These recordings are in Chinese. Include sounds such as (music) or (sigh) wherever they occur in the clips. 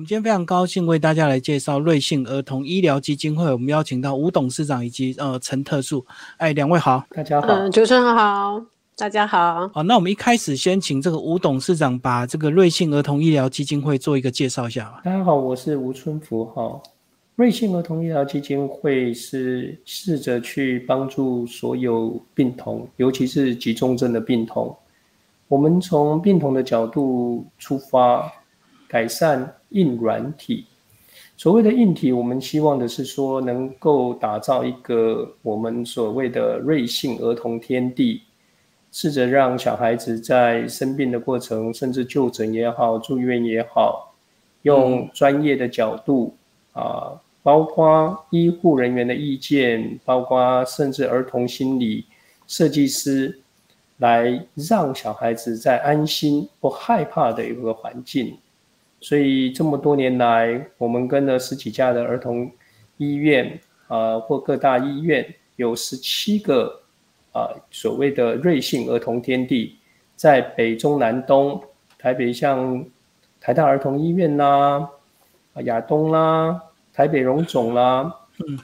们今天非常高兴为大家来介绍瑞幸儿童医疗基金会。我们邀请到吴董事长以及呃陈特助，哎，两位好，大家好，嗯，主持人好，大家好。好，那我们一开始先请这个吴董事长把这个瑞幸儿童医疗基金会做一个介绍一下吧。大家好，我是吴春福哈。瑞幸儿童医疗基金会是试着去帮助所有病童，尤其是急重症的病童。我们从病童的角度出发，改善硬软体。所谓的硬体，我们希望的是说，能够打造一个我们所谓的瑞幸儿童天地，试着让小孩子在生病的过程，甚至就诊也好、住院也好，用专业的角度啊，包括医护人员的意见，包括甚至儿童心理设计师。来让小孩子在安心不害怕的一个环境，所以这么多年来，我们跟了十几家的儿童医院啊，或各大医院，有十七个啊所谓的瑞幸儿童天地，在北中南东，台北像台大儿童医院啦，啊亚东啦，台北荣总啦，嗯，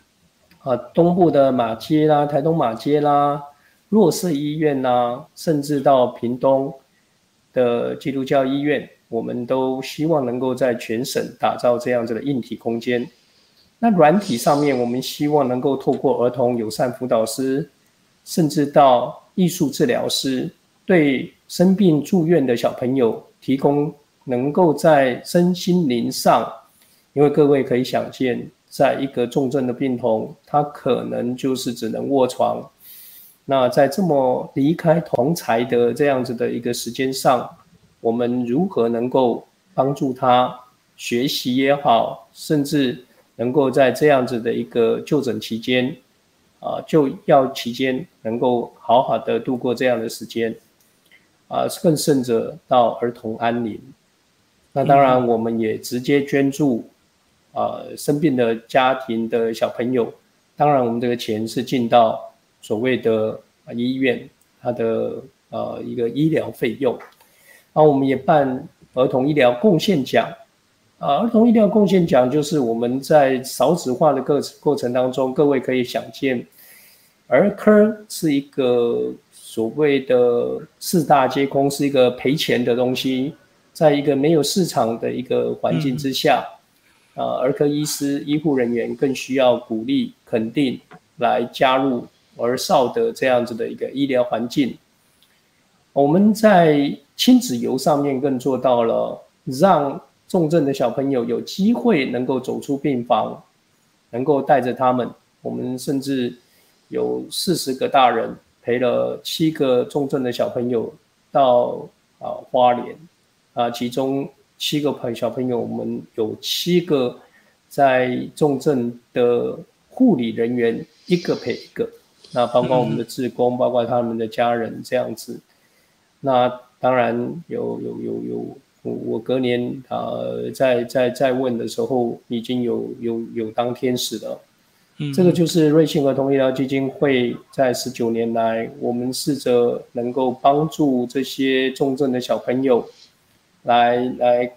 啊东部的马街啦，台东马街啦。弱势医院啦，甚至到屏东的基督教医院，我们都希望能够在全省打造这样子的硬体空间。那软体上面，我们希望能够透过儿童友善辅导师，甚至到艺术治疗师，对生病住院的小朋友提供能够在身心灵上，因为各位可以想见，在一个重症的病童，他可能就是只能卧床。那在这么离开同才的这样子的一个时间上，我们如何能够帮助他学习也好，甚至能够在这样子的一个就诊期间，啊，就要期间能够好好的度过这样的时间，啊，更甚者到儿童安宁。那当然，我们也直接捐助啊生病的家庭的小朋友。当然，我们这个钱是进到。所谓的医院，它的呃一个医疗费用，啊我们也办儿童医疗贡献奖，啊儿童医疗贡献奖就是我们在少子化的过过程当中，各位可以想见，儿科是一个所谓的四大皆空，是一个赔钱的东西，在一个没有市场的一个环境之下，啊儿科医师医护人员更需要鼓励肯定来加入。儿少的这样子的一个医疗环境，我们在亲子游上面更做到了，让重症的小朋友有机会能够走出病房，能够带着他们。我们甚至有四十个大人陪了七个重症的小朋友到啊花莲啊，其中七个朋小朋友，我们有七个在重症的护理人员，一个陪一个。那包括我们的职工，包括他们的家人这样子。那当然有有有有，我我隔年呃，在在在问的时候，已经有有有当天使了。嗯，这个就是瑞幸儿童医疗基金会在十九年来，我们试着能够帮助这些重症的小朋友，来来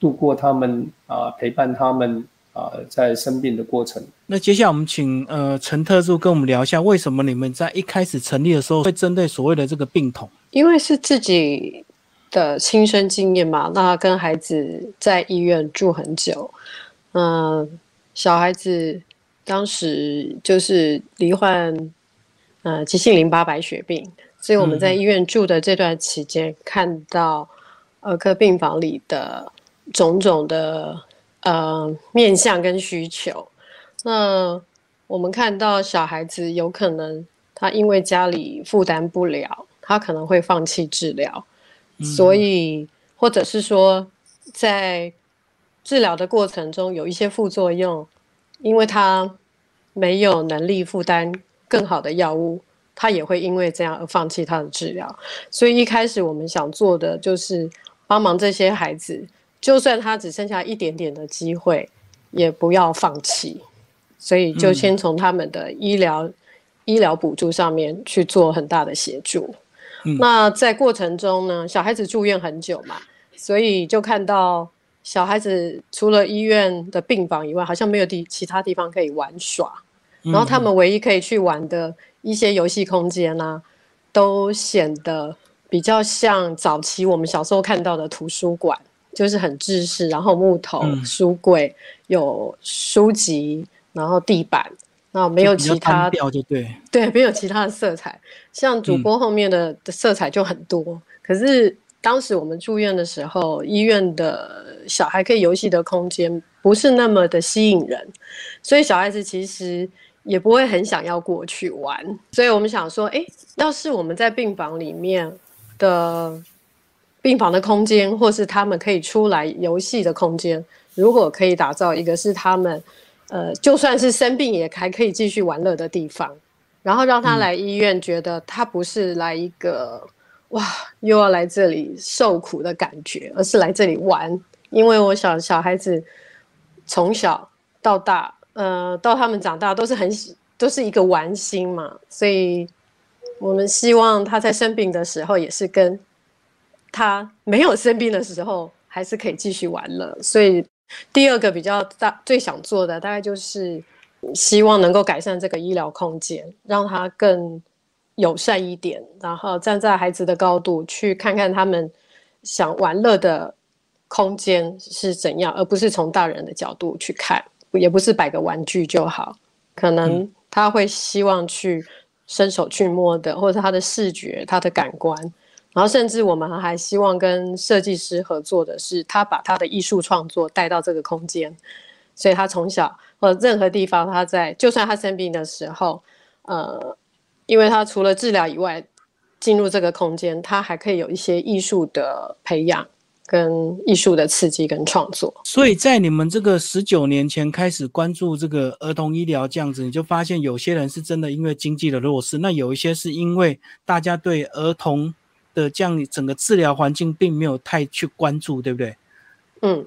度过他们啊，陪伴他们。啊，在生病的过程。那接下来我们请呃陈特助跟我们聊一下，为什么你们在一开始成立的时候会针对所谓的这个病童？因为是自己的亲身经验嘛，那跟孩子在医院住很久，嗯，小孩子当时就是罹患呃急性淋巴白血病，所以我们在医院住的这段期间，看到儿科病房里的种种的。呃，面向跟需求，那我们看到小孩子有可能他因为家里负担不了，他可能会放弃治疗，所以或者是说在治疗的过程中有一些副作用，因为他没有能力负担更好的药物，他也会因为这样而放弃他的治疗。所以一开始我们想做的就是帮忙这些孩子。就算他只剩下一点点的机会，也不要放弃。所以就先从他们的医疗医疗补助上面去做很大的协助。那在过程中呢，小孩子住院很久嘛，所以就看到小孩子除了医院的病房以外，好像没有地其他地方可以玩耍。然后他们唯一可以去玩的一些游戏空间呢，都显得比较像早期我们小时候看到的图书馆，就是很制式，然后木头书柜，有书籍，然后地板，那没有其他调，就对，(laughs) 对，没有其他的色彩。像主播后面的色彩就很多，可是。当时我们住院的时候，医院的小孩可以游戏的空间不是那么的吸引人，所以小孩子其实也不会很想要过去玩。所以我们想说，哎，要是我们在病房里面的病房的空间，或是他们可以出来游戏的空间，如果可以打造一个是他们，呃，就算是生病也还可以继续玩乐的地方，然后让他来医院，觉得他不是来一个。哇，又要来这里受苦的感觉，而是来这里玩。因为我想小孩子从小到大，呃，到他们长大都是很都是一个玩心嘛，所以我们希望他在生病的时候，也是跟他没有生病的时候，还是可以继续玩乐。所以第二个比较大最想做的，大概就是希望能够改善这个医疗空间，让他更。友善一点，然后站在孩子的高度去看看他们想玩乐的空间是怎样，而不是从大人的角度去看，也不是摆个玩具就好。可能他会希望去伸手去摸的，或者他的视觉、他的感官，然后甚至我们还希望跟设计师合作的是，他把他的艺术创作带到这个空间，所以他从小或任何地方，他在就算他生病的时候，呃。因为他除了治疗以外，进入这个空间，他还可以有一些艺术的培养、跟艺术的刺激跟创作。所以在你们这个十九年前开始关注这个儿童医疗这样子，你就发现有些人是真的因为经济的弱势，那有一些是因为大家对儿童的这样整个治疗环境并没有太去关注，对不对？嗯，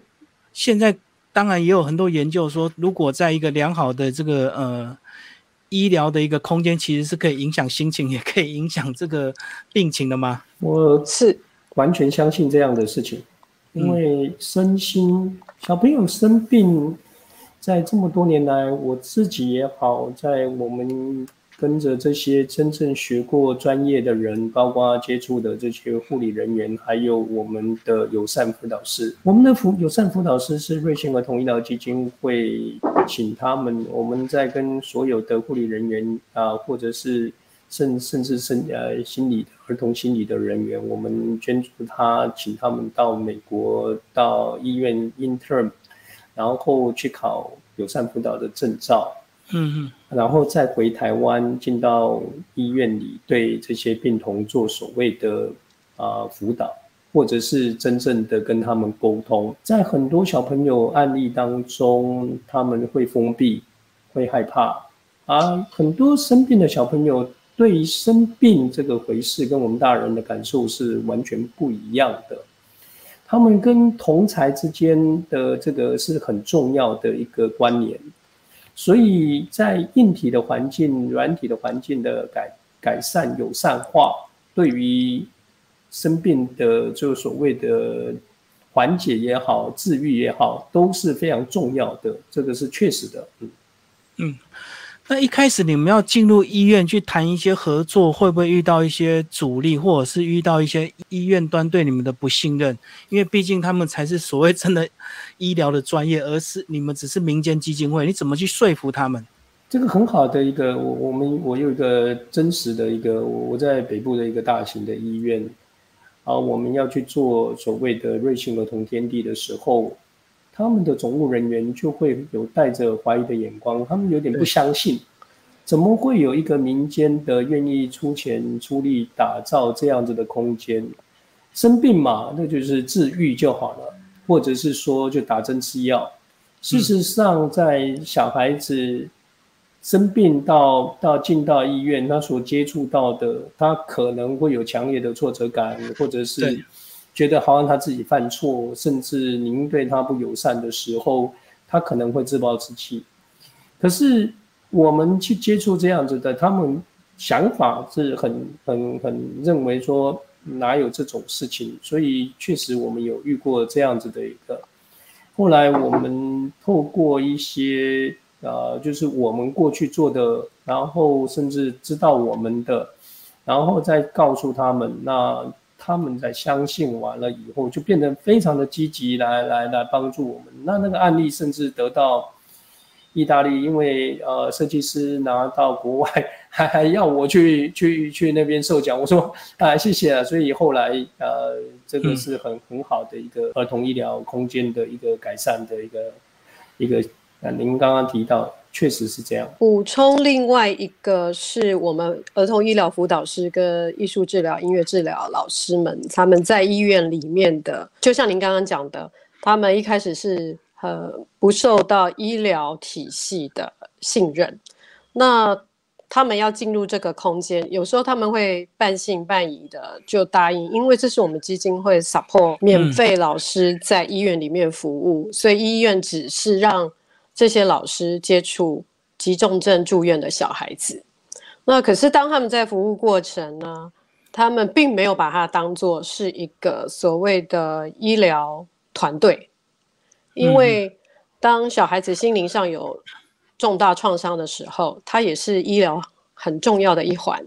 现在当然也有很多研究说，如果在一个良好的这个呃。医疗的一个空间其实是可以影响心情，也可以影响这个病情的吗？我是完全相信这样的事情，因为身心小朋友生病，在这么多年来，我自己也好，在我们。跟着这些真正学过专业的人，包括接触的这些护理人员，还有我们的友善辅导师。我们的辅友善辅导师是瑞幸儿童医疗基金会请他们，我们在跟所有的护理人员啊，或者是甚甚至是呃心理儿童心理的人员，我们捐助他，请他们到美国到医院 intern，然后去考友善辅导的证照。嗯嗯，然后再回台湾，进到医院里，对这些病童做所谓的啊辅导，或者是真正的跟他们沟通。在很多小朋友案例当中，他们会封闭，会害怕啊。很多生病的小朋友对于生病这个回事，跟我们大人的感受是完全不一样的。他们跟同才之间的这个是很重要的一个关联。所以在硬体的环境、软体的环境的改改善、友善化，对于生病的就所谓的缓解也好、治愈也好，都是非常重要的。这个是确实的，嗯嗯。那一开始你们要进入医院去谈一些合作，会不会遇到一些阻力，或者是遇到一些医院端对你们的不信任？因为毕竟他们才是所谓真的医疗的专业，而是你们只是民间基金会，你怎么去说服他们？这个很好的一个，我我们我有一个真实的一个，我在北部的一个大型的医院，啊，我们要去做所谓的瑞幸儿童天地的时候。他们的总务人员就会有带着怀疑的眼光，他们有点不相信，怎么会有一个民间的愿意出钱出力打造这样子的空间？生病嘛，那就是治愈就好了，或者是说就打针吃药。事实上，在小孩子生病到到进到医院，他所接触到的，他可能会有强烈的挫折感，或者是。觉得好像他自己犯错，甚至您对他不友善的时候，他可能会自暴自弃。可是我们去接触这样子的，他们想法是很很很认为说哪有这种事情，所以确实我们有遇过这样子的一个。后来我们透过一些呃，就是我们过去做的，然后甚至知道我们的，然后再告诉他们，那他们在相信完了以后，就变得非常的积极，来来来帮助我们。那那个案例甚至得到。意大利，因为呃，设计师拿到国外，还还要我去去去那边授奖，我说啊，谢谢啊。所以后来呃，这个是很很好的一个儿童医疗空间的一个改善的一个一个。那您刚刚提到，确实是这样。补充另外一个是我们儿童医疗辅导师跟艺术治疗、音乐治疗老师们，他们在医院里面的，就像您刚刚讲的，他们一开始是。呃，不受到医疗体系的信任，那他们要进入这个空间，有时候他们会半信半疑的就答应，因为这是我们基金会 support 免费老师在医院里面服务，所以医院只是让这些老师接触急重症住院的小孩子。那可是当他们在服务过程呢，他们并没有把它当做是一个所谓的医疗团队。因为当小孩子心灵上有重大创伤的时候，他也是医疗很重要的一环。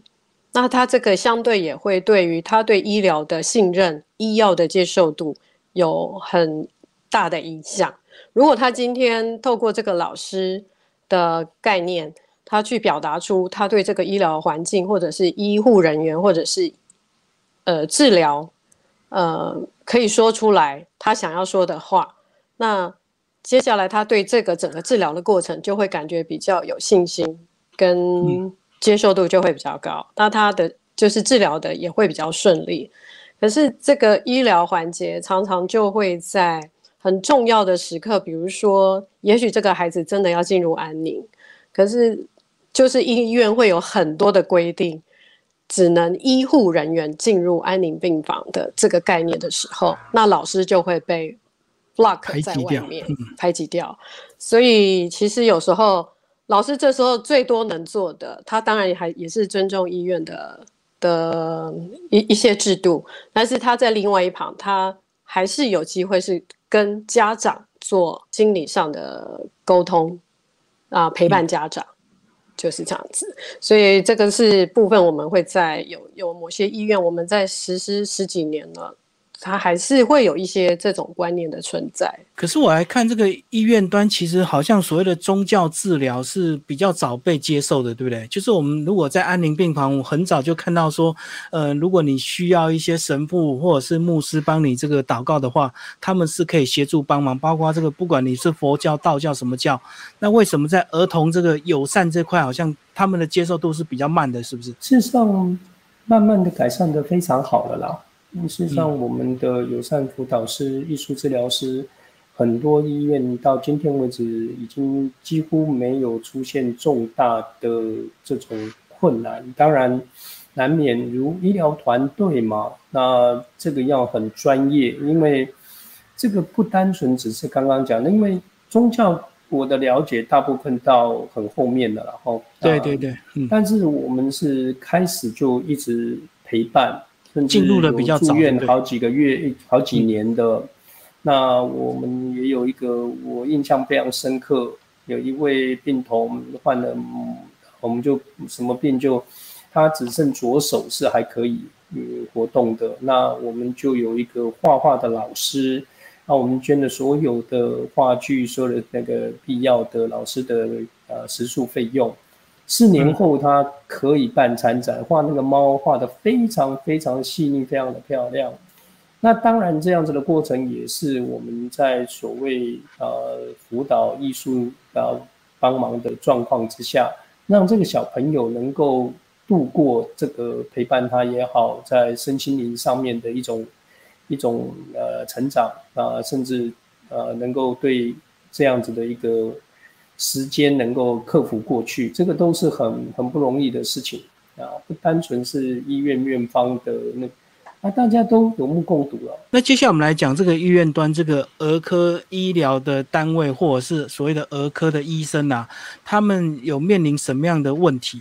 那他这个相对也会对于他对医疗的信任、医药的接受度有很大的影响。如果他今天透过这个老师的概念，他去表达出他对这个医疗环境，或者是医护人员，或者是呃治疗，呃可以说出来他想要说的话。那接下来，他对这个整个治疗的过程就会感觉比较有信心，跟接受度就会比较高。那他的就是治疗的也会比较顺利。可是这个医疗环节常常就会在很重要的时刻，比如说，也许这个孩子真的要进入安宁，可是就是医院会有很多的规定，只能医护人员进入安宁病房的这个概念的时候，那老师就会被。block 在外面排挤掉，所以其实有时候老师这时候最多能做的，他当然还也是尊重医院的的一一些制度，但是他在另外一旁，他还是有机会是跟家长做心理上的沟通啊，陪伴家长就是这样子。所以这个是部分我们会在有有某些医院，我们在实施十几年了。他还是会有一些这种观念的存在。可是我来看这个医院端，其实好像所谓的宗教治疗是比较早被接受的，对不对？就是我们如果在安宁病房，我很早就看到说，呃，如果你需要一些神父或者是牧师帮你这个祷告的话，他们是可以协助帮忙。包括这个，不管你是佛教、道教什么教，那为什么在儿童这个友善这块，好像他们的接受度是比较慢的，是不是？事实上，慢慢的改善的非常好了啦。事实上，我们的友善辅导师、艺术治疗师，很多医院到今天为止已经几乎没有出现重大的这种困难。当然，难免如医疗团队嘛，那这个要很专业，因为这个不单纯只是刚刚讲的，因为宗教我的了解大部分到很后面的，然后对对对，但是我们是开始就一直陪伴。进入了比较住院好几个月、好几年的，那我们也有一个我印象非常深刻，有一位病童患了，我们就什么病就他只剩左手是还可以活动的，那我们就有一个画画的老师，那我们捐了所有的话剧，所有的那个必要的老师的呃食宿费用。四年后，他可以办参展，画那个猫画的非常非常细腻，非常的漂亮。那当然，这样子的过程也是我们在所谓呃辅导艺术啊帮忙的状况之下，让这个小朋友能够度过这个陪伴他也好，在身心灵上面的一种一种呃成长啊，甚至呃能够对这样子的一个。时间能够克服过去，这个都是很很不容易的事情啊！不单纯是医院院方的那，啊，大家都有目共睹了。那接下来我们来讲这个医院端这个儿科医疗的单位，或者是所谓的儿科的医生啊，他们有面临什么样的问题？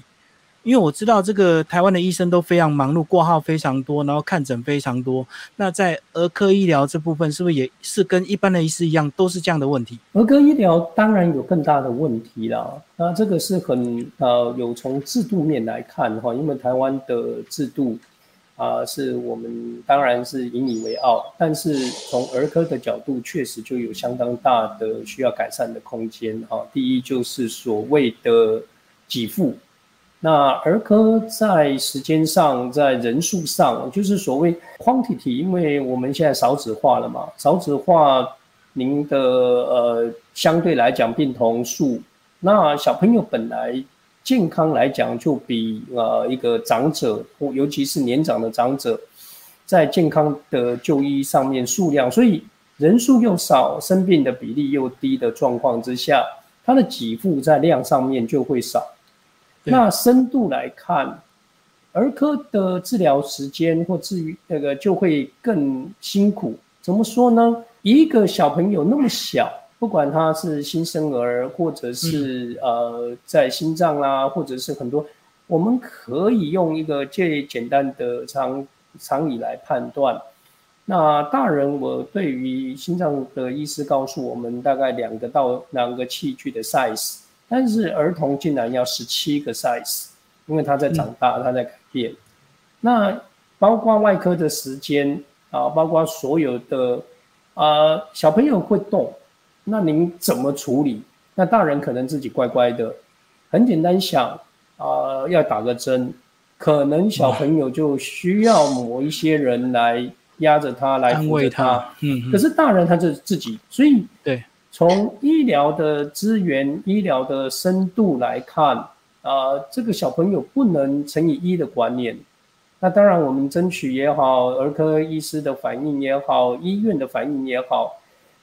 因为我知道这个台湾的医生都非常忙碌，挂号非常多，然后看诊非常多。那在儿科医疗这部分，是不是也是跟一般的医师一样，都是这样的问题？儿科医疗当然有更大的问题啦。那这个是很呃，有从制度面来看哈，因为台湾的制度。啊，是我们当然是引以为傲，但是从儿科的角度，确实就有相当大的需要改善的空间啊。第一就是所谓的给付，那儿科在时间上，在人数上，就是所谓 quantity，因为我们现在少子化了嘛，少子化，您的呃相对来讲病童数，那小朋友本来。健康来讲，就比呃一个长者，或尤其是年长的长者，在健康的就医上面数量，所以人数又少，生病的比例又低的状况之下，它的给付在量上面就会少。那深度来看，儿科的治疗时间或治愈那个就会更辛苦。怎么说呢？一个小朋友那么小。不管他是新生儿，或者是呃在心脏啦，或者是很多，我们可以用一个最简单的常常理来判断。那大人，我对于心脏的医师告诉我们，大概两个到两个器具的 size，但是儿童竟然要十七个 size，因为他在长大，他在改变。那包括外科的时间啊，包括所有的啊小朋友会动。那您怎么处理？那大人可能自己乖乖的，很简单想啊，要打个针，可能小朋友就需要某一些人来压着他，来安慰他。嗯，可是大人他就自己，所以对，从医疗的资源、医疗的深度来看啊，这个小朋友不能乘以一的观念。那当然，我们争取也好，儿科医师的反应也好，医院的反应也好。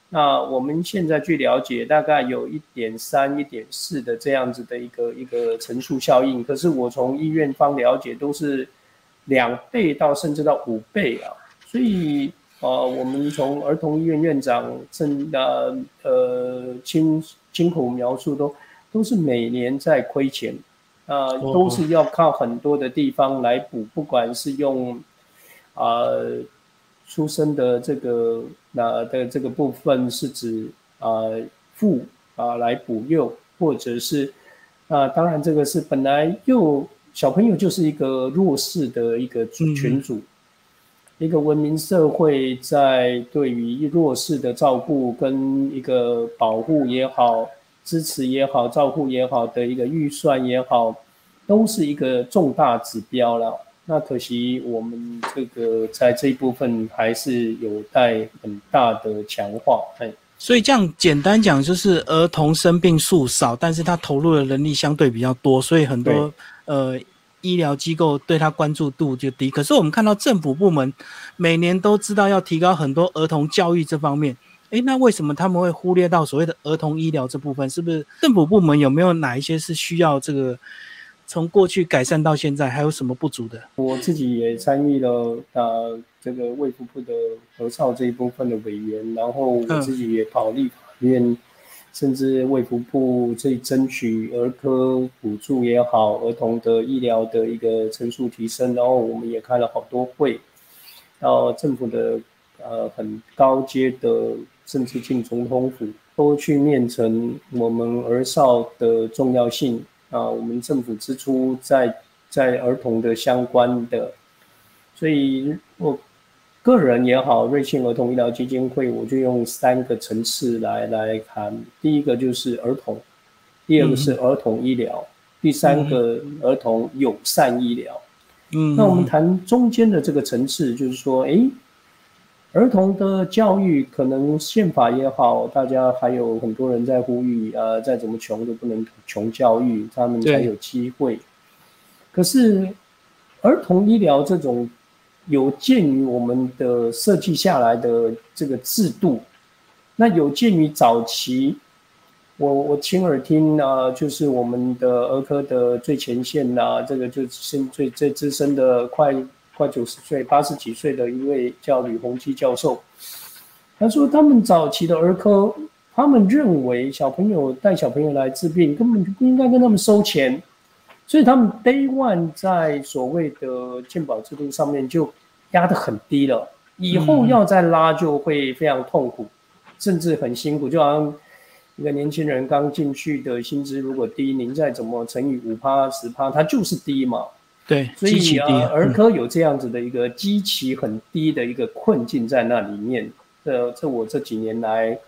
那我们现在据了解，大概有一点三、一点四的这样子的一个一个乘数效应。可是我从医院方了解，都是两倍到甚至到五倍啊。所以，呃，我们从儿童医院院长正的呃亲亲口描述，都都是每年在亏钱啊，都是要靠很多的地方来补，不管是用啊。出生的这个那的这个部分是指啊父啊来补幼，或者是啊当然这个是本来幼小朋友就是一个弱势的一个群组，一个文明社会在对于弱势的照顾跟一个保护也好、支持也好、照顾也好的一个预算也好，都是一个重大指标了。那可惜，我们这个在这一部分还是有待很大的强化。哎，所以这样简单讲，就是儿童生病数少，但是他投入的人力相对比较多，所以很多呃医疗机构对他关注度就低。可是我们看到政府部门每年都知道要提高很多儿童教育这方面，诶，那为什么他们会忽略到所谓的儿童医疗这部分？是不是政府部门有没有哪一些是需要这个？从过去改善到现在，还有什么不足的？我自己也参与了呃这个卫福部的核少这一部分的委员，然后我自己也跑立法院，甚至卫福部这争取儿科补助也好，儿童的医疗的一个层数提升，然后我们也开了好多会，到政府的呃很高阶的，甚至进总统府都去面陈我们儿少的重要性。啊，我们政府支出在在儿童的相关的，所以我个人也好，瑞幸儿童医疗基金会，我就用三个层次来来谈。第一个就是儿童，第二个是儿童医疗，第三个儿童友善医疗。嗯，那我们谈中间的这个层次，就是说，哎。儿童的教育可能宪法也好，大家还有很多人在呼吁，呃，再怎么穷都不能穷教育，他们才有机会。可是儿童医疗这种有鉴于我们的设计下来的这个制度，那有鉴于早期，我我亲耳听啊，就是我们的儿科的最前线呐，这个就是最最资深的快。快九十岁、八十几岁的一位叫吕洪基教授，他说：“他们早期的儿科，他们认为小朋友带小朋友来治病，根本就不应该跟他们收钱，所以他们 Day One 在所谓的健保制度上面就压得很低了，以后要再拉就会非常痛苦，甚至很辛苦。就好像一个年轻人刚进去的薪资如果低，您再怎么乘以五趴十趴，它就是低嘛。对，所以啊，儿科有这样子的一个基期很低的一个困境在那里面。这这我这几年来。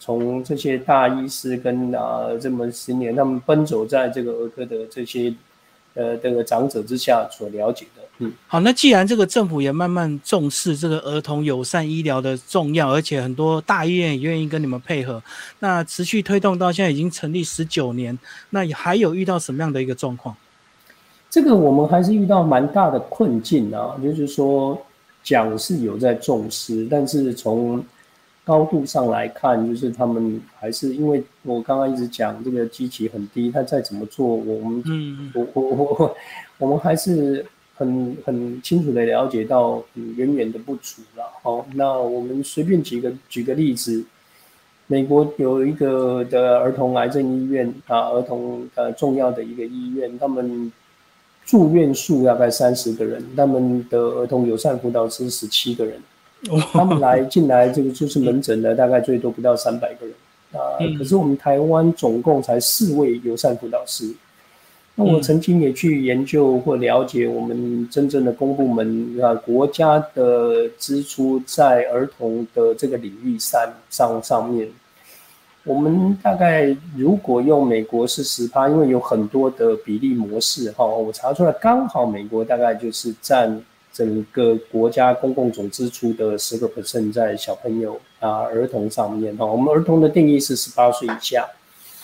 从这些大医师跟啊这么十年，他们奔走在这个儿科的这些呃这个长者之下所了解的，嗯，好，那既然这个政府也慢慢重视这个儿童友善医疗的重要，而且很多大医院也愿意跟你们配合，那持续推动到现在已经成立十九年，那还有遇到什么样的一个状况？这个我们还是遇到蛮大的困境啊，就是说讲是有在重视，但是从高度上来看，就是他们还是因为我刚刚一直讲这个机器很低，他再怎么做，我们嗯，我我我我们还是很很清楚的了解到远远的不足了。好，那我们随便举个举个例子，美国有一个的儿童癌症医院啊，儿童呃重要的一个医院，他们住院数大概三十个人，他们的儿童友善辅导师十七个人。(laughs) 他们来进来，这个就是门诊的，大概最多不到三百个人啊。可是我们台湾总共才四位友善辅导师。那我曾经也去研究或了解我们真正的公部门啊，国家的支出在儿童的这个领域上上上面，我们大概如果用美国是十趴，因为有很多的比例模式哈，我查出来刚好美国大概就是占。整个国家公共总支出的十个 percent 在小朋友啊儿童上面。哈，我们儿童的定义是十八岁以下，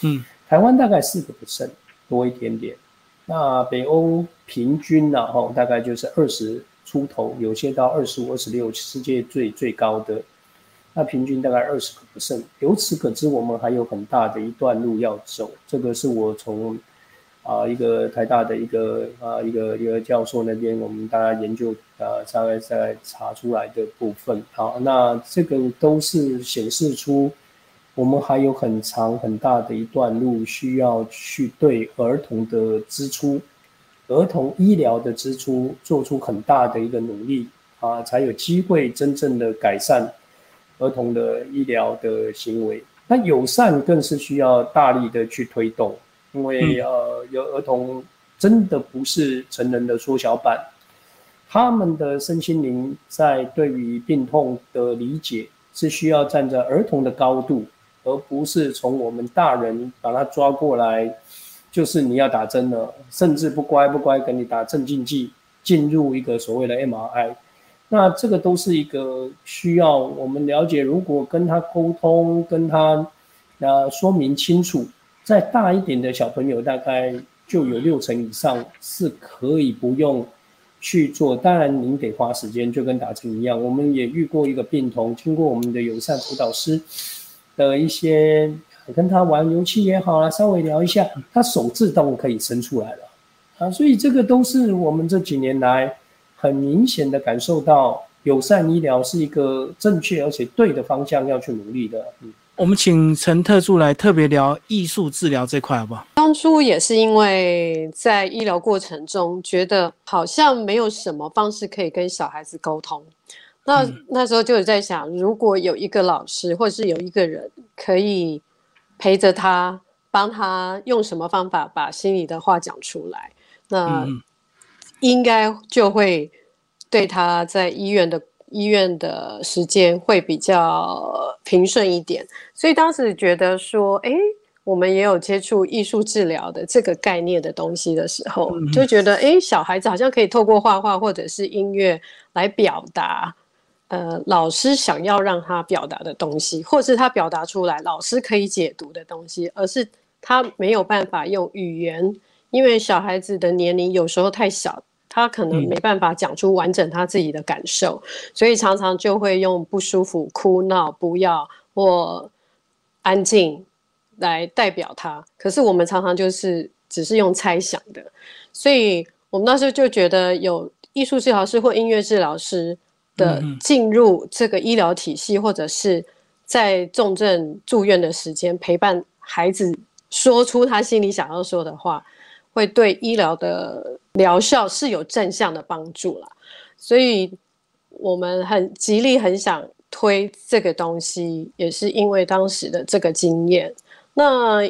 嗯，台湾大概四个 percent 多一点点，那北欧平均呢哈大概就是二十出头，有些到二十五、二十六，世界最最高的，那平均大概二十个 percent，由此可知我们还有很大的一段路要走，这个是我从。啊，一个台大的一个啊，一个一个教授那边，我们大家研究啊，大概在查出来的部分。好，那这个都是显示出我们还有很长很大的一段路需要去对儿童的支出、儿童医疗的支出做出很大的一个努力啊，才有机会真正的改善儿童的医疗的行为。那友善更是需要大力的去推动。因为呃，有儿童真的不是成人的缩小版，他们的身心灵在对于病痛的理解是需要站在儿童的高度，而不是从我们大人把他抓过来，就是你要打针了，甚至不乖不乖给你打镇静剂，进入一个所谓的 MRI，那这个都是一个需要我们了解，如果跟他沟通，跟他呃说明清楚。再大一点的小朋友，大概就有六成以上是可以不用去做。当然，您得花时间，就跟打针一样。我们也遇过一个病童，经过我们的友善辅导师的一些跟他玩游戏也好啦，稍微聊一下，他手自动可以伸出来了啊。所以这个都是我们这几年来很明显的感受到，友善医疗是一个正确而且对的方向要去努力的。我们请陈特助来特别聊艺术治疗这块，好不好？当初也是因为在医疗过程中，觉得好像没有什么方式可以跟小孩子沟通。那那时候就有在想，如果有一个老师，或者是有一个人可以陪着他，帮他用什么方法把心里的话讲出来，那应该就会对他在医院的。医院的时间会比较平顺一点，所以当时觉得说，哎，我们也有接触艺术治疗的这个概念的东西的时候，就觉得，哎，小孩子好像可以透过画画或者是音乐来表达，呃，老师想要让他表达的东西，或是他表达出来老师可以解读的东西，而是他没有办法用语言，因为小孩子的年龄有时候太小。他可能没办法讲出完整他自己的感受，所以常常就会用不舒服、哭闹、不要或安静来代表他。可是我们常常就是只是用猜想的，所以我们那时候就觉得有艺术治疗师或音乐治疗师的进入这个医疗体系，或者是在重症住院的时间陪伴孩子说出他心里想要说的话。会对医疗的疗效是有正向的帮助啦。所以，我们很极力很想推这个东西，也是因为当时的这个经验。那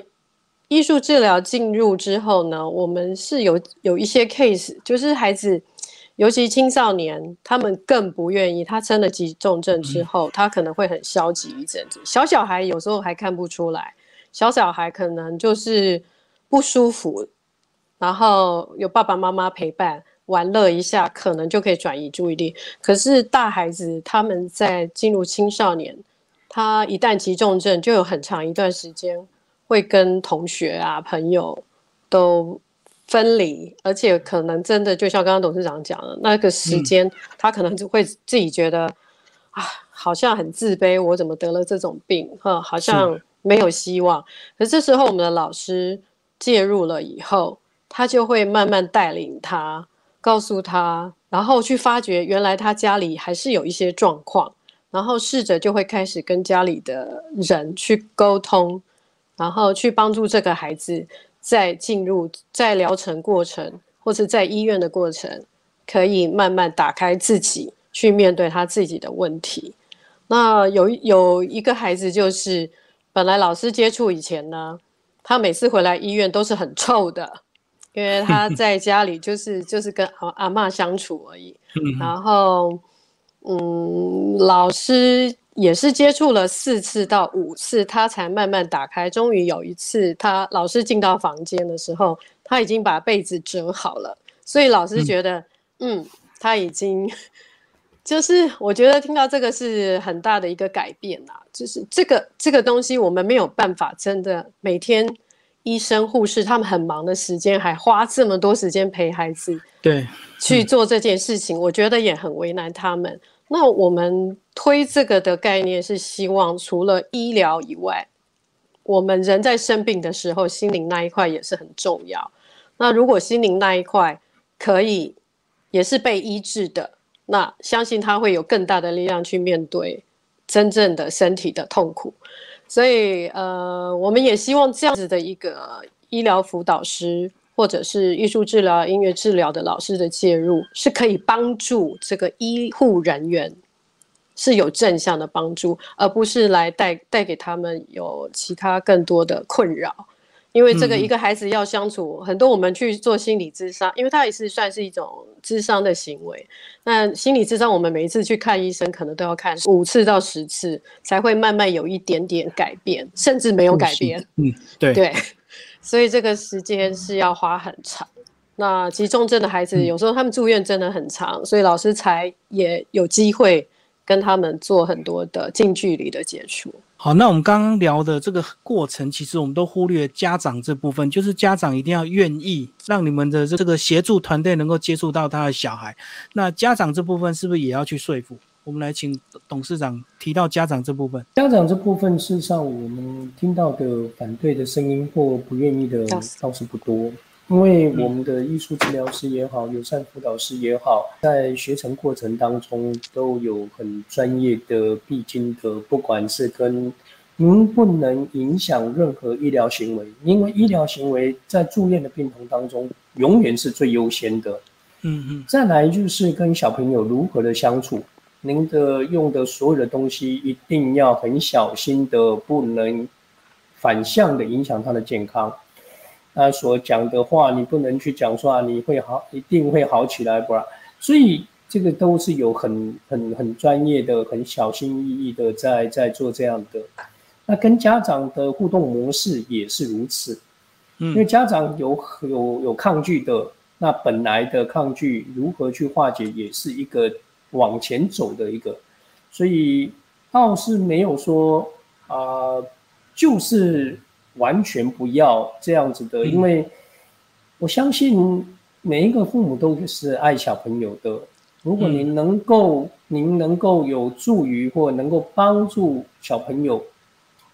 艺术治疗进入之后呢，我们是有有一些 case，就是孩子，尤其青少年，他们更不愿意。他生了急重症之后，他可能会很消极一阵子。小小孩有时候还看不出来，小小孩可能就是不舒服，然后有爸爸妈妈陪伴玩乐一下，可能就可以转移注意力。可是大孩子他们在进入青少年，他一旦急重症，就有很长一段时间。会跟同学啊、朋友都分离，而且可能真的就像刚刚董事长讲的，那个时间他可能就会自己觉得啊，好像很自卑，我怎么得了这种病？哈，好像没有希望。可这时候我们的老师介入了以后，他就会慢慢带领他，告诉他，然后去发觉原来他家里还是有一些状况，然后试着就会开始跟家里的人去沟通。然后去帮助这个孩子在进入在疗程过程或者在医院的过程，可以慢慢打开自己去面对他自己的问题。那有有一个孩子就是，本来老师接触以前呢，他每次回来医院都是很臭的，因为他 (laughs) 在家里就是就是跟阿阿妈相处而已。然后，嗯，老师。也是接触了四次到五次，他才慢慢打开。终于有一次，他老师进到房间的时候，他已经把被子折好了。所以老师觉得，嗯，他已经，就是我觉得听到这个是很大的一个改变啦。就是这个这个东西，我们没有办法真的每天医生护士他们很忙的时间，还花这么多时间陪孩子，对，去做这件事情，我觉得也很为难他们。那我们推这个的概念是希望，除了医疗以外，我们人在生病的时候，心灵那一块也是很重要。那如果心灵那一块可以也是被医治的，那相信他会有更大的力量去面对真正的身体的痛苦。所以，呃，我们也希望这样子的一个医疗辅导师。或者是艺术治疗、音乐治疗的老师的介入，是可以帮助这个医护人员是有正向的帮助，而不是来带带给他们有其他更多的困扰。因为这个一个孩子要相处很多，我们去做心理智商，因为他也是算是一种智商的行为。那心理智商，我们每一次去看医生，可能都要看五次到十次，才会慢慢有一点点改变，甚至没有改变。嗯，对 (laughs) 对。所以这个时间是要花很长。那急重症的孩子，有时候他们住院真的很长，所以老师才也有机会跟他们做很多的近距离的接触。好，那我们刚刚聊的这个过程，其实我们都忽略家长这部分，就是家长一定要愿意让你们的这个协助团队能够接触到他的小孩。那家长这部分是不是也要去说服？我们来请董事长提到家长这部分。家长这部分，事实上我们听到的反对的声音或不愿意的倒是不多，因为我们的艺术治疗师也好，友善辅导师也好，在学成过程当中都有很专业的必经的，不管是跟您不能影响任何医疗行为，因为医疗行为在住院的病童当中永远是最优先的。嗯嗯。再来就是跟小朋友如何的相处。您的用的所有的东西一定要很小心的，不能反向的影响他的健康。他所讲的话，你不能去讲说啊，你会好，一定会好起来，不然。所以这个都是有很很很专业的、很小心翼翼的在在做这样的。那跟家长的互动模式也是如此，因为家长有有有抗拒的，那本来的抗拒如何去化解，也是一个。往前走的一个，所以倒是没有说啊，就是完全不要这样子的，因为我相信每一个父母都是爱小朋友的。如果您能够，您能够有助于或能够帮助小朋友，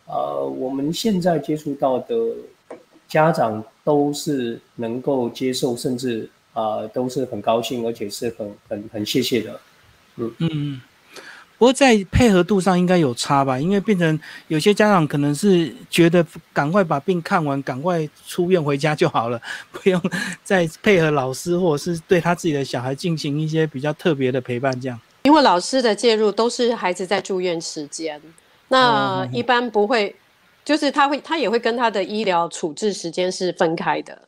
呃，我们现在接触到的家长都是能够接受，甚至啊都是很高兴，而且是很很很谢谢的。嗯，不过在配合度上应该有差吧，因为变成有些家长可能是觉得赶快把病看完，赶快出院回家就好了，(laughs) 不用再配合老师或者是对他自己的小孩进行一些比较特别的陪伴，这样。因为老师的介入都是孩子在住院时间，那一般不会，就是他会他也会跟他的医疗处置时间是分开的，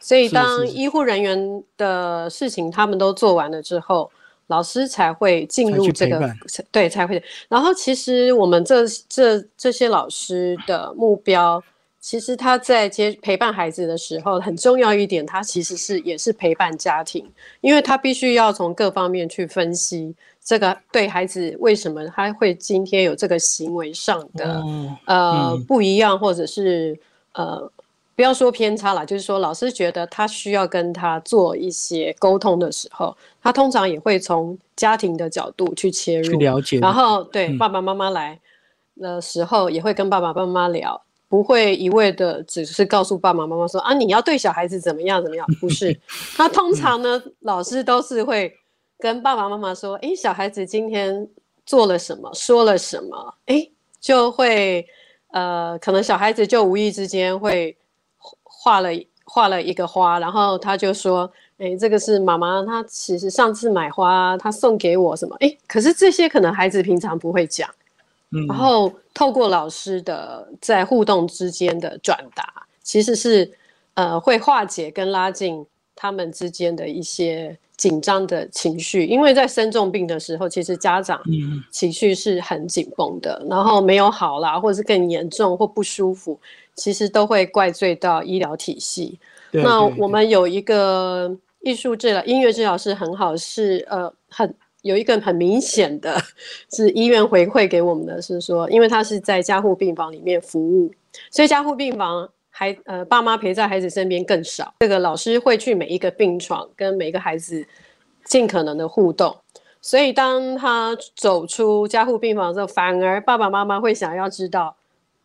所以当医护人员的事情他们都做完了之后。老师才会进入这个，对，才会。然后其实我们这这这些老师的目标，其实他在接陪伴孩子的时候，很重要一点，他其实是也是陪伴家庭，因为他必须要从各方面去分析这个对孩子为什么他会今天有这个行为上的呃不一样，或者是呃。不要说偏差了，就是说老师觉得他需要跟他做一些沟通的时候，他通常也会从家庭的角度去切入，去了解。然后对爸爸妈妈来的时候，也会跟爸爸妈妈聊，不会一味的只是告诉爸爸妈妈说啊，你要对小孩子怎么样怎么样。不是，(laughs) 他通常呢，老师都是会跟爸爸妈妈说，哎，小孩子今天做了什么，说了什么，哎，就会呃，可能小孩子就无意之间会。画了画了一个花，然后他就说：“哎，这个是妈妈，她其实上次买花，她送给我什么？哎，可是这些可能孩子平常不会讲，然后透过老师的在互动之间的转达，其实是呃会化解跟拉近他们之间的一些紧张的情绪，因为在生重病的时候，其实家长情绪是很紧绷的，然后没有好啦，或者是更严重或不舒服。”其实都会怪罪到医疗体系。那我们有一个艺术治疗、音乐治疗师很好，是呃很有一个很明显的，是医院回馈给我们的是说，因为他是在加护病房里面服务，所以加护病房孩呃爸妈陪在孩子身边更少。这个老师会去每一个病床跟每一个孩子尽可能的互动，所以当他走出加护病房之后，反而爸爸妈妈会想要知道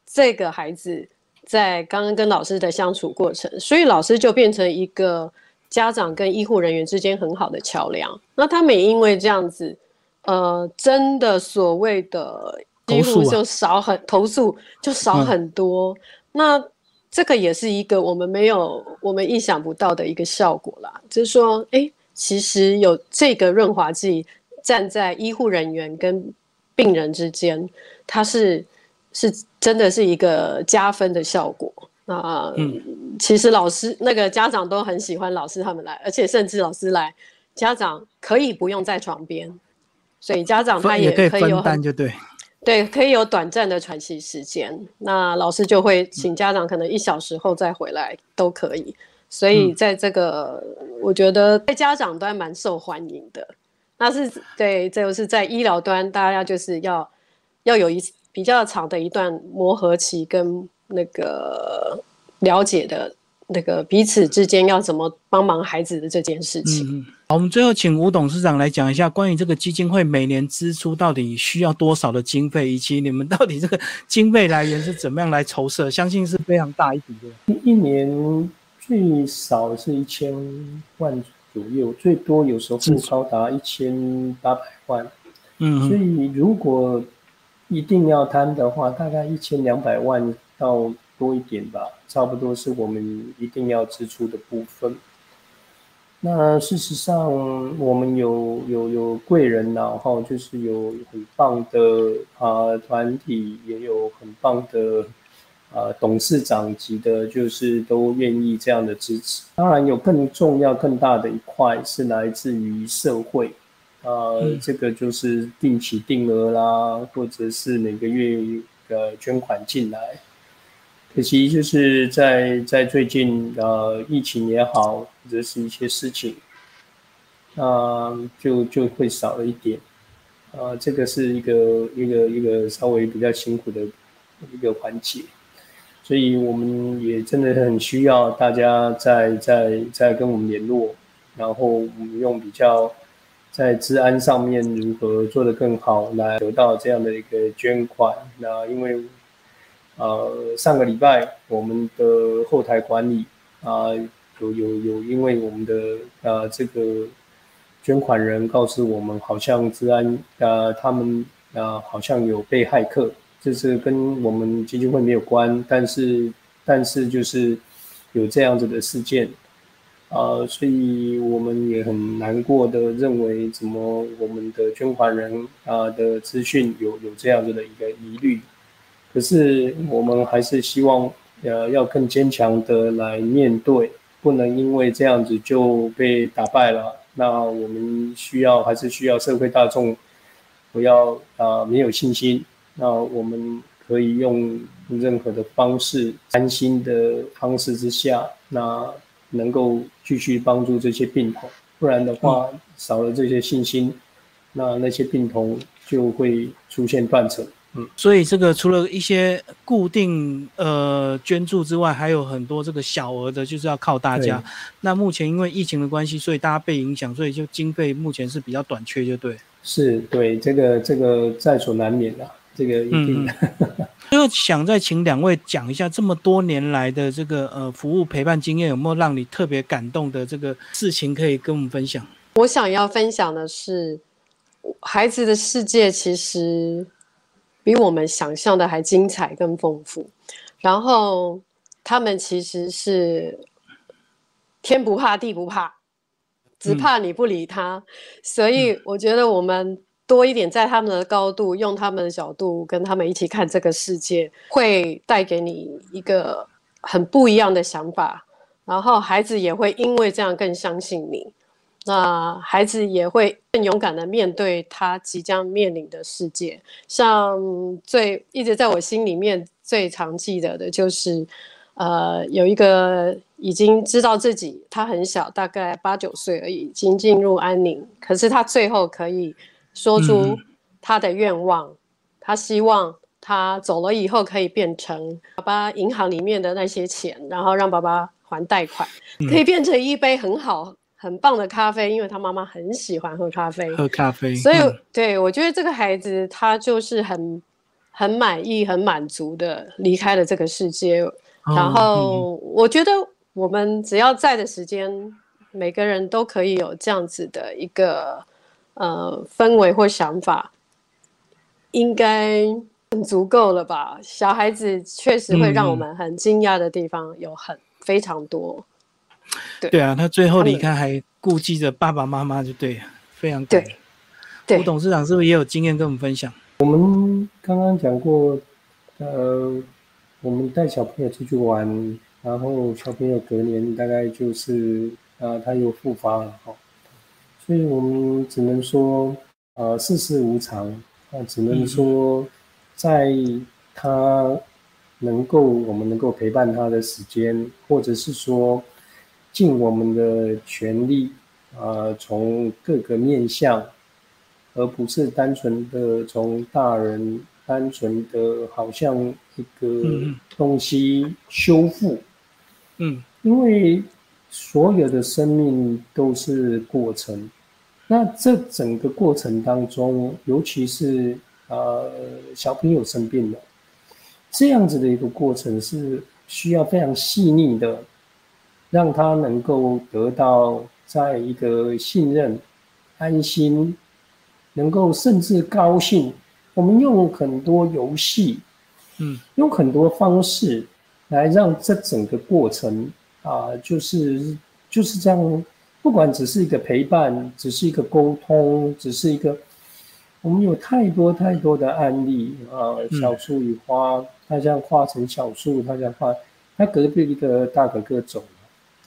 这个孩子。在刚刚跟老师的相处过程，所以老师就变成一个家长跟医护人员之间很好的桥梁。那他们也因为这样子，呃，真的所谓的几乎就少很投诉就少很多。那这个也是一个我们没有我们意想不到的一个效果啦。就是说，哎，其实有这个润滑剂站在医护人员跟病人之间，它是。是真的是一个加分的效果那！嗯，其实老师那个家长都很喜欢老师他们来，而且甚至老师来，家长可以不用在床边，所以家长他也可以有分就对，对，可以有短暂的喘息时间。那老师就会请家长可能一小时后再回来都可以。所以在这个，我觉得在家长端蛮受欢迎的。那是对，这就是在医疗端，大家就是要要有一。比较长的一段磨合期跟那个了解的，那个彼此之间要怎么帮忙孩子的这件事情。嗯，好，我们最后请吴董事长来讲一下关于这个基金会每年支出到底需要多少的经费，以及你们到底这个经费来源是怎么样来筹设？相信是非常大一笔的。一年最少是一千万左右，最多有时候会高达一千八百万。嗯，所以如果一定要摊的话，大概一千两百万到多一点吧，差不多是我们一定要支出的部分。那事实上，我们有有有贵人然后就是有很棒的啊团体，也有很棒的啊董事长级的，就是都愿意这样的支持。当然，有更重要、更大的一块是来自于社会。呃，这个就是定期定额啦，或者是每个月呃捐款进来。可惜就是在在最近呃疫情也好，或者是一些事情，啊就就会少了一点。啊，这个是一个一个一个稍微比较辛苦的一个环节，所以我们也真的很需要大家在在在跟我们联络，然后我们用比较。在治安上面如何做得更好，来得到这样的一个捐款？那因为，呃，上个礼拜我们的后台管理啊，有有有，因为我们的呃这个捐款人告诉我们，好像治安呃他们啊，好像有被骇客，这是跟我们基金会没有关，但是但是就是有这样子的事件，啊，所以我们也很难过的认为，怎么我们的捐款人啊的资讯有有这样子的一个疑虑，可是我们还是希望呃要更坚强的来面对，不能因为这样子就被打败了。那我们需要还是需要社会大众不要啊没有信心。那我们可以用任何的方式，安心的方式之下，那能够继续帮助这些病童。不然的话，少了这些信心，那那些病童就会出现断层。嗯，所以这个除了一些固定呃捐助之外，还有很多这个小额的，就是要靠大家。那目前因为疫情的关系，所以大家被影响，所以就经费目前是比较短缺，就对。是对，这个这个在所难免的，这个一定。最后 (laughs) 想再请两位讲一下，这么多年来的这个呃服务陪伴经验，有没有让你特别感动的这个事情可以跟我们分享？我想要分享的是，孩子的世界其实。比我们想象的还精彩更丰富，然后他们其实是天不怕地不怕，只怕你不理他。所以我觉得我们多一点在他们的高度，用他们的角度跟他们一起看这个世界，会带给你一个很不一样的想法。然后孩子也会因为这样更相信你。那孩子也会更勇敢的面对他即将面临的世界。像最一直在我心里面最常记得的就是，呃，有一个已经知道自己他很小，大概八九岁而已，已经进入安宁，可是他最后可以说出他的愿望，他希望他走了以后可以变成爸爸银行里面的那些钱，然后让爸爸还贷款，可以变成一杯很好。很棒的咖啡，因为他妈妈很喜欢喝咖啡。喝咖啡，所以对我觉得这个孩子他就是很很满意、很满足的离开了这个世界。然后我觉得我们只要在的时间，每个人都可以有这样子的一个呃氛围或想法，应该很足够了吧？小孩子确实会让我们很惊讶的地方有很非常多。对啊，他最后离开还顾忌着爸爸妈妈，就对，非常对。吴董事长是不是也有经验跟我们分享？我们刚刚讲过，呃，我们带小朋友出去玩，然后小朋友隔年大概就是啊，他又复发了哈，所以我们只能说，呃，世事无常。啊，只能说，在他能够我们能够陪伴他的时间，或者是说。尽我们的全力，啊，从各个面向，而不是单纯的从大人单纯的好像一个东西修复，嗯，因为所有的生命都是过程，那这整个过程当中，尤其是呃小朋友生病了，这样子的一个过程是需要非常细腻的。让他能够得到在一个信任、安心，能够甚至高兴。我们用很多游戏，嗯，用很多方式来让这整个过程啊，就是就是这样。不管只是一个陪伴，只是一个沟通，只是一个，我们有太多太多的案例啊。小树与花，他这样化成小树，他这样画，他隔壁一个大哥哥走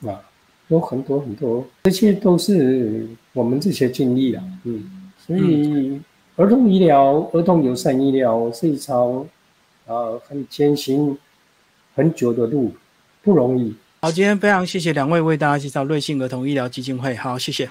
了。啊，有很多很多，这些都是我们这些经历啊，嗯，所以儿童医疗、儿童友善医疗是一场啊很艰辛、很久的路，不容易。好，今天非常谢谢两位为大家介绍瑞幸儿童医疗基金会，好，谢谢。